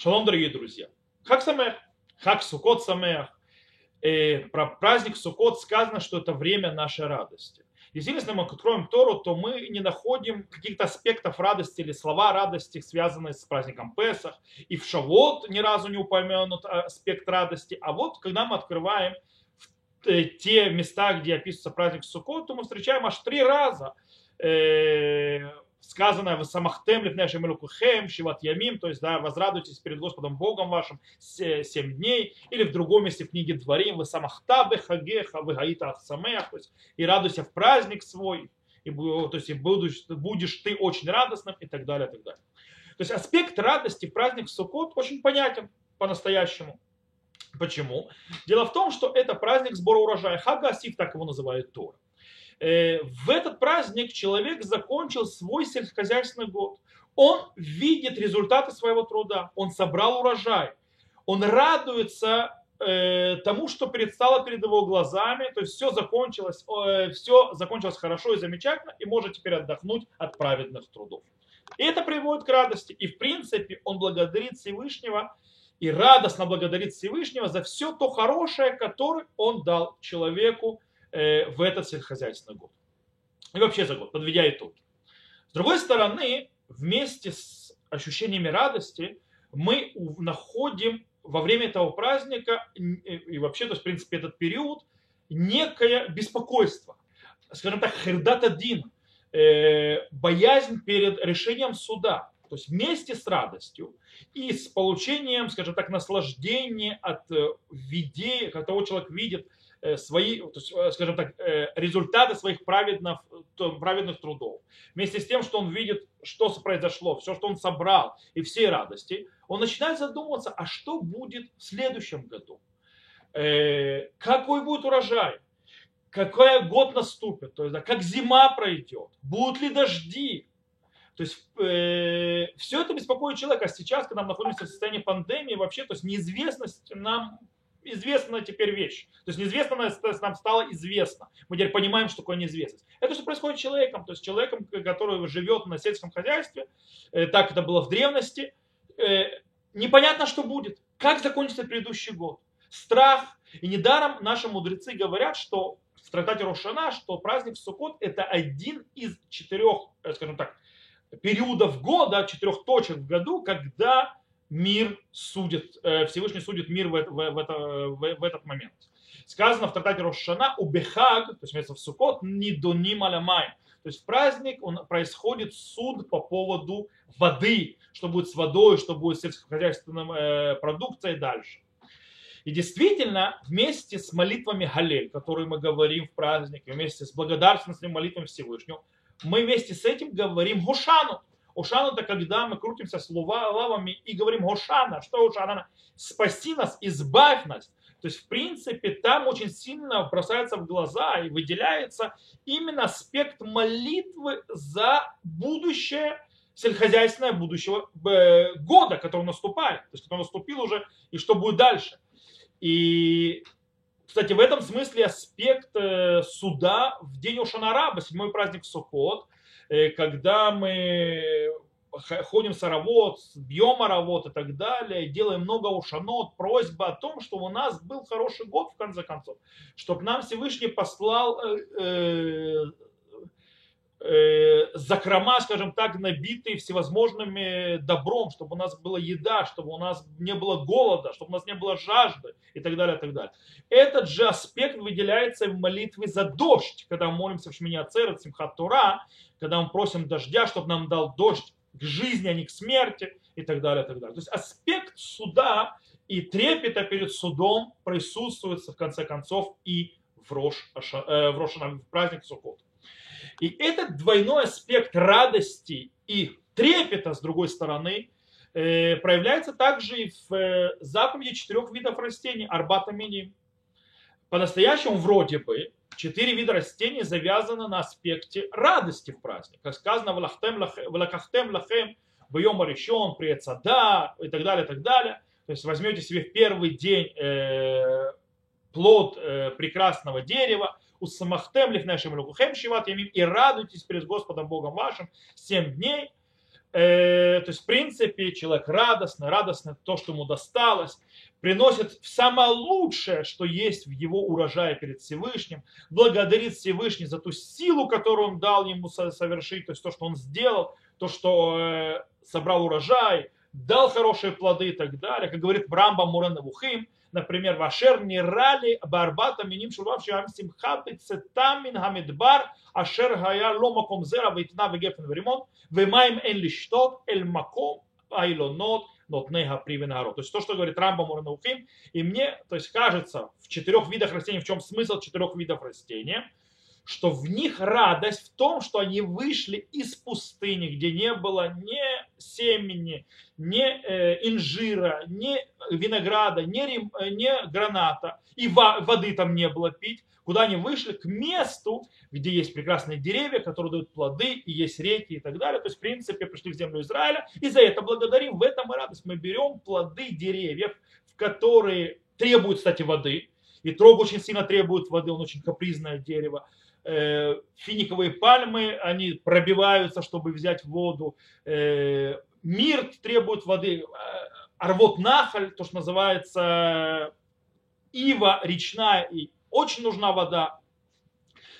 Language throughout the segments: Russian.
Шалом, дорогие друзья. Как самех? Хак Сукот самех. Э, про праздник Сукот сказано, что это время нашей радости. Если мы откроем Тору, то мы не находим каких-то аспектов радости или слова радости, связанные с праздником Песах. И в Шавот ни разу не упомянут аспект радости. А вот когда мы открываем э, те места, где описывается праздник Сукот, то мы встречаем аж три раза э, сказано в самахтем лифнешем элукухем, шиват ямим, то есть да, возрадуйтесь перед Господом Богом вашим семь дней, или в другом месте в книге Дворим, вы самахта бехагеха, вы гаита ахсамех, то есть и радуйся в праздник свой, и, то есть и будешь, будешь ты очень радостным и так далее, и так далее. То есть аспект радости в праздник Суккот очень понятен по-настоящему. Почему? Дело в том, что это праздник сбора урожая. Хага Асиф, так его называют Тора. Э, в этот праздник человек закончил свой сельскохозяйственный год. Он видит результаты своего труда, он собрал урожай, он радуется э, тому, что предстало перед его глазами, то есть все закончилось, э, все закончилось хорошо и замечательно, и может теперь отдохнуть от праведных трудов. И это приводит к радости. И в принципе он благодарит Всевышнего и радостно благодарит Всевышнего за все то хорошее, которое он дал человеку в этот сельскохозяйственный год. И вообще за год, подведя итоги. С другой стороны, вместе с ощущениями радости мы находим во время этого праздника и вообще, то есть, в принципе, этот период, некое беспокойство. Скажем так, хердат один, э, боязнь перед решением суда. То есть вместе с радостью и с получением, скажем так, наслаждения от э, видений, от того человек видит Э, свои, э, скажем так, э, результаты своих праведных, праведных трудов. Вместе с тем, что он видит, что произошло, все, что он собрал, и все радости, он начинает задумываться, а что будет в следующем году? Какой будет урожай? Какой год наступит? То есть, да, как зима пройдет? Будут ли дожди? То есть э, все это беспокоит человека. А сейчас, когда мы находимся в состоянии пандемии, вообще, то есть неизвестность нам известна теперь вещь. То есть неизвестность нам стало известно. Мы теперь понимаем, что такое неизвестность. Это что происходит с человеком. То есть человеком, который живет на сельском хозяйстве, э, так это было в древности, э, непонятно, что будет. Как закончится предыдущий год. Страх. И недаром наши мудрецы говорят, что в трактате Рошана, что праздник Суккот это один из четырех, э, скажем так, периодов года, четырех точек в году, когда мир судит, э, Всевышний судит мир в, в, в, это, в, этот момент. Сказано в трактате Рошана у Бехаг, то есть вместо в Сукот, не доним алямай. То есть в праздник он, происходит суд по поводу воды, что будет с водой, что будет с сельскохозяйственной э, продукцией дальше. И действительно, вместе с молитвами Галель, которые мы говорим в празднике, вместе с благодарственными молитвами Всевышнего, мы вместе с этим говорим Гушану. Ошана это когда мы крутимся с лавами и говорим Ошана. Что Ошана? Спаси нас, избавь нас. То есть, в принципе, там очень сильно бросается в глаза и выделяется именно аспект молитвы за будущее, сельскохозяйственное будущего э, года, который наступает, то есть, который наступил уже, и что будет дальше. И, кстати, в этом смысле аспект э, суда в день Ошанараба, седьмой праздник Сукот – когда мы ходим с аравод, бьем аравод и так далее, делаем много ушанот, просьба о том, что у нас был хороший год в конце концов, чтобы нам Всевышний послал э, э, э, закрома, скажем так, набитые всевозможными добром, чтобы у нас была еда, чтобы у нас не было голода, чтобы у нас не было жажды и так далее, и так далее. Этот же аспект выделяется в молитве за дождь, когда мы молимся в Шминя Церет, Симхат Тура, когда мы просим дождя, чтобы нам дал дождь к жизни, а не к смерти и так далее, и так далее. То есть аспект суда и трепета перед судом присутствует в конце концов и в Рош, э, в, Рош, в праздник Суккот. И этот двойной аспект радости и трепета, с другой стороны, э, проявляется также и в э, заповеди четырех видов растений, арбата миним. По-настоящему вроде бы четыре вида растений завязаны на аспекте радости в праздник. Как сказано, в лакахтем лахем, в йома решен, при да и так далее, и так далее. То есть возьмете себе в первый день э, плод прекрасного дерева, усамахтем лифнешем лукухем шиват ямим, и радуйтесь перед Господом Богом вашим семь дней. Э, то есть, в принципе, человек радостный, радостный то, что ему досталось, приносит самое лучшее, что есть в его урожае перед Всевышним, благодарит Всевышний за ту силу, которую он дал ему совершить, то есть то, что он сделал, то, что э, собрал урожай, дал хорошие плоды и так далее. Как говорит Брамба Мурена Вухим, например, Вашер не рали барбата миним шурав шиам симха бецетам мин хамидбар ашер хая ло маком зера вейтна вегефен веримон вемаем эн лиштот эль маком айлонот нотнега привенарот. То есть то, что говорит Рамба Муранаухим, и мне, то есть кажется, в четырех видах растений, в чем смысл четырех видов растения, что в них радость в том, что они вышли из пустыни, где не было ни семени, ни э, инжира, ни винограда, ни, э, ни граната, и воды там не было пить, куда они вышли к месту, где есть прекрасные деревья, которые дают плоды, и есть реки и так далее. То есть, в принципе, пришли в землю Израиля, и за это благодарим. В этом и радость. Мы берем плоды деревьев, в которые требуют, кстати, воды, и трог очень сильно требует воды, он очень капризное дерево. Э, финиковые пальмы, они пробиваются, чтобы взять воду. Э, мирт требует воды. Э, арвот нахаль, то, что называется ива речная, и очень нужна вода.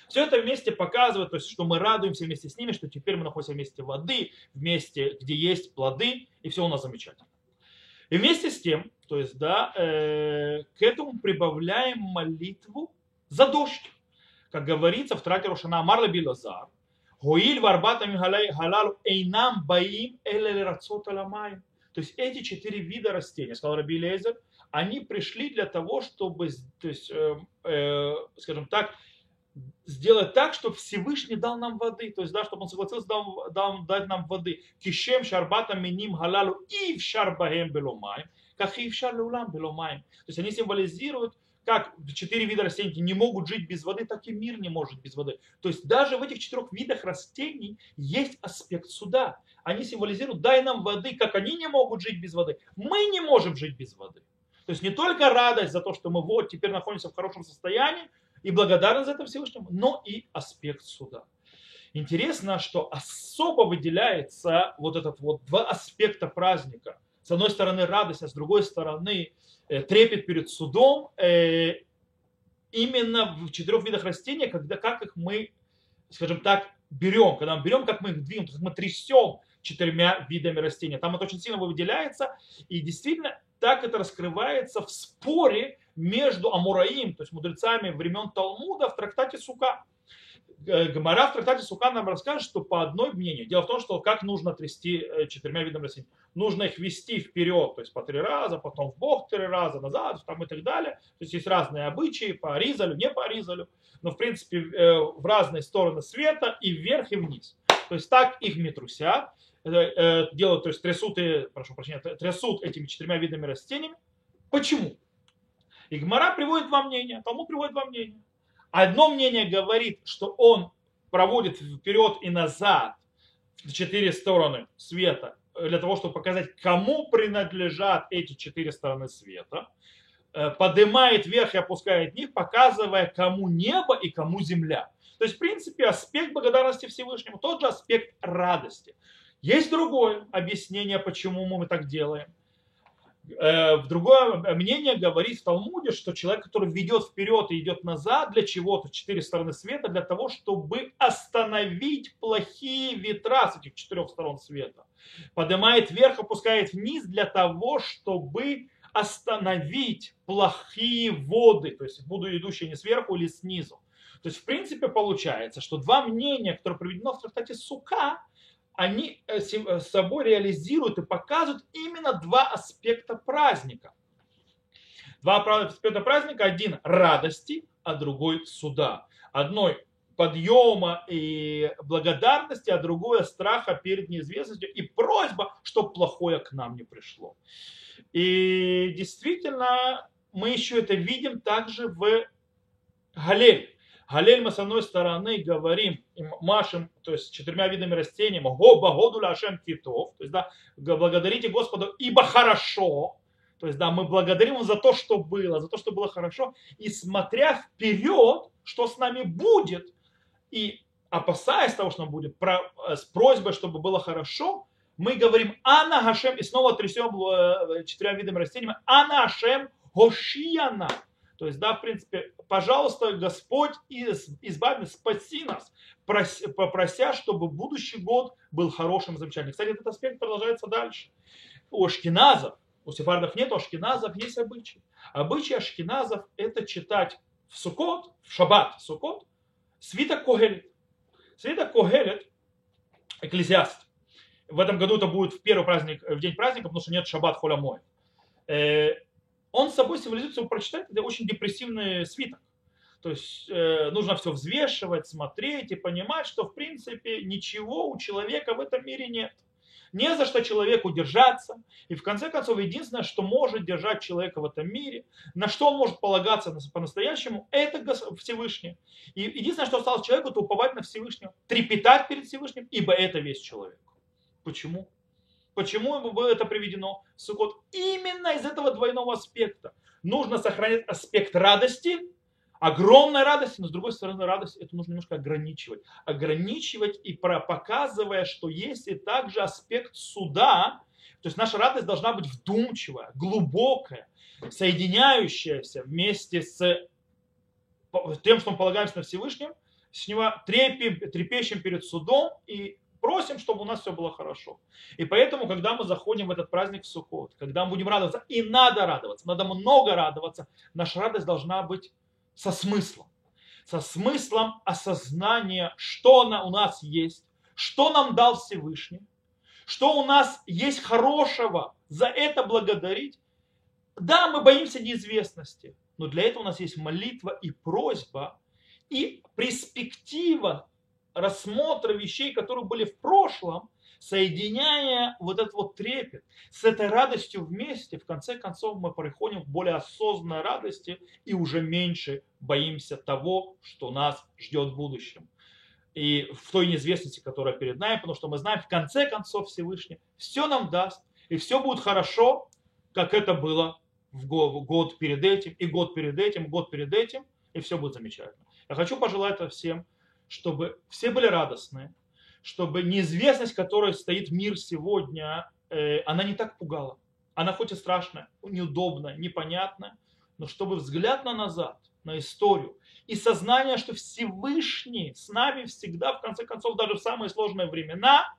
Все это вместе показывает, то есть, что мы радуемся вместе с ними, что теперь мы находимся вместе воды, вместе, где есть плоды, и все у нас замечательно. И вместе с тем, то есть, да, э, к этому прибавляем молитву за дождь как говорится в трате Рошана Марла Билазар, Гуиль варбатами халалу эйнам баим аламай. То есть эти четыре вида растений, сказал Раби Лезер, они пришли для того, чтобы, то есть, э, э, скажем так, сделать так, чтобы Всевышний дал нам воды, то есть, да, чтобы он согласился дал, дал, дать нам воды. Кишем шарбата миним халалу и в шарбахем беломаем, как и в шарлулам беломаем. То есть они символизируют как четыре вида растений не могут жить без воды, так и мир не может без воды. То есть даже в этих четырех видах растений есть аспект суда. Они символизируют, дай нам воды, как они не могут жить без воды. Мы не можем жить без воды. То есть не только радость за то, что мы вот теперь находимся в хорошем состоянии и благодарность за это Всевышнему, но и аспект суда. Интересно, что особо выделяется вот этот вот два аспекта праздника. С одной стороны радость, а с другой стороны Э, трепет перед судом э, именно в четырех видах растений, когда как их мы, скажем так, берем, когда мы берем, как мы их двинем, как мы трясем четырьмя видами растений. Там это очень сильно выделяется, и действительно так это раскрывается в споре между Амураим, то есть мудрецами времен Талмуда в трактате Сука. Э, Гамара в трактате Сука нам расскажет, что по одной мнению. Дело в том, что как нужно трясти четырьмя видами растений нужно их вести вперед, то есть по три раза, потом в бок три раза, назад там и так далее. То есть есть разные обычаи по Аризалю, не по Аризалю, но в принципе э, в разные стороны света и вверх и вниз. То есть так их метрусят, э, э, делают, то есть трясут, и, прошу прощения, трясут этими четырьмя видами растениями. Почему? Игмара приводит два мнения, тому приводит два мнения. Одно мнение говорит, что он проводит вперед и назад четыре стороны света для того, чтобы показать, кому принадлежат эти четыре стороны света, э, поднимает вверх и опускает них, показывая, кому небо и кому земля. То есть, в принципе, аспект благодарности Всевышнему, тот же аспект радости. Есть другое объяснение, почему мы так делаем. Э, в другое мнение говорит в Талмуде, что человек, который ведет вперед и идет назад для чего-то, четыре стороны света, для того, чтобы остановить плохие ветра с этих четырех сторон света. Поднимает вверх, опускает вниз для того, чтобы остановить плохие воды, то есть воду, идущие не сверху или снизу. То есть, в принципе, получается, что два мнения, которые приведено в трактате Сука, они э, э, собой реализируют и показывают именно два аспекта праздника. Два аспекта праздника, один радости, а другой суда. Одной подъема и благодарности, а другое страха перед неизвестностью и просьба, чтобы плохое к нам не пришло. И действительно, мы еще это видим также в Галель. Галель мы с одной стороны говорим, машем, то есть четырьмя видами растений, го багоду лашем титов, то есть да, благодарите Господу, ибо хорошо, то есть да, мы благодарим Его за то, что было, за то, что было хорошо, и смотря вперед, что с нами будет, и опасаясь того, что нам будет, с просьбой, чтобы было хорошо, мы говорим Ана Гашем, и снова трясем э, четырьмя видами растений, Ана Гашем Гошияна. То есть, да, в принципе, пожалуйста, Господь, избави спаси нас, попрося, чтобы будущий год был хорошим, замечательным. Кстати, этот аспект продолжается дальше. У ашкеназов, у сефардов нет, у ашкеназов есть обычаи. Обычаи ашкеназов – это читать в Сукот, в Шаббат, Сукот, свиток Когелет. Свиток Когелет, экклезиаст. В этом году это будет в первый праздник, в день праздника, потому что нет Шаббат Холямой. Он собой символизирует, его прочитать, это очень депрессивный свиток. То есть э, нужно все взвешивать, смотреть и понимать, что в принципе ничего у человека в этом мире нет. Не за что человеку держаться. И в конце концов, единственное, что может держать человека в этом мире, на что он может полагаться по-настоящему, это Всевышний. И единственное, что осталось человеку, это уповать на Всевышнего, трепетать перед Всевышним, ибо это весь человек. Почему? Почему было это приведено в Суккот? Именно из этого двойного аспекта. Нужно сохранять аспект радости, огромной радости, но с другой стороны радость это нужно немножко ограничивать. Ограничивать и показывая, что есть и также аспект суда, то есть наша радость должна быть вдумчивая, глубокая, соединяющаяся вместе с тем, что мы полагаемся на Всевышнем, с него трепещем перед судом и просим, чтобы у нас все было хорошо. И поэтому, когда мы заходим в этот праздник в Суккот, когда мы будем радоваться, и надо радоваться, надо много радоваться, наша радость должна быть со смыслом. Со смыслом осознания, что она у нас есть, что нам дал Всевышний, что у нас есть хорошего, за это благодарить. Да, мы боимся неизвестности, но для этого у нас есть молитва и просьба, и перспектива рассмотра вещей, которые были в прошлом, соединяя вот этот вот трепет с этой радостью вместе, в конце концов мы приходим к более осознанной радости и уже меньше боимся того, что нас ждет в будущем. И в той неизвестности, которая перед нами, потому что мы знаем, в конце концов Всевышний все нам даст, и все будет хорошо, как это было в год перед этим, и год перед этим, год перед этим, и все будет замечательно. Я хочу пожелать всем, чтобы все были радостны, чтобы неизвестность, которая стоит мир сегодня, э, она не так пугала. Она хоть и страшная, неудобная, непонятная, но чтобы взгляд на назад, на историю и сознание, что Всевышний с нами всегда, в конце концов, даже в самые сложные времена,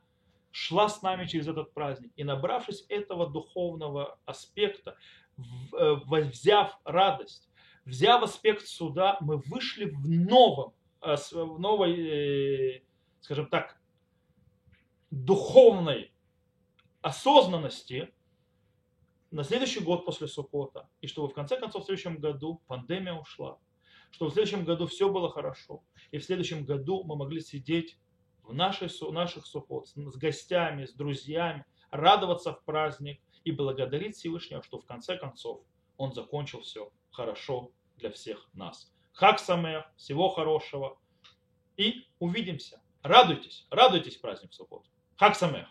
шла с нами через этот праздник. И набравшись этого духовного аспекта, э, взяв радость, взяв аспект суда, мы вышли в новом в новой, э, скажем так, духовной осознанности на следующий год после Сукота, и чтобы в конце концов в следующем году пандемия ушла, чтобы в следующем году все было хорошо, и в следующем году мы могли сидеть в нашей, наших Сукот с гостями, с друзьями, радоваться в праздник и благодарить Всевышнего, что в конце концов он закончил все хорошо для всех нас. Хак Самех, всего хорошего. И увидимся. Радуйтесь, радуйтесь праздник субботы. Хак Самех.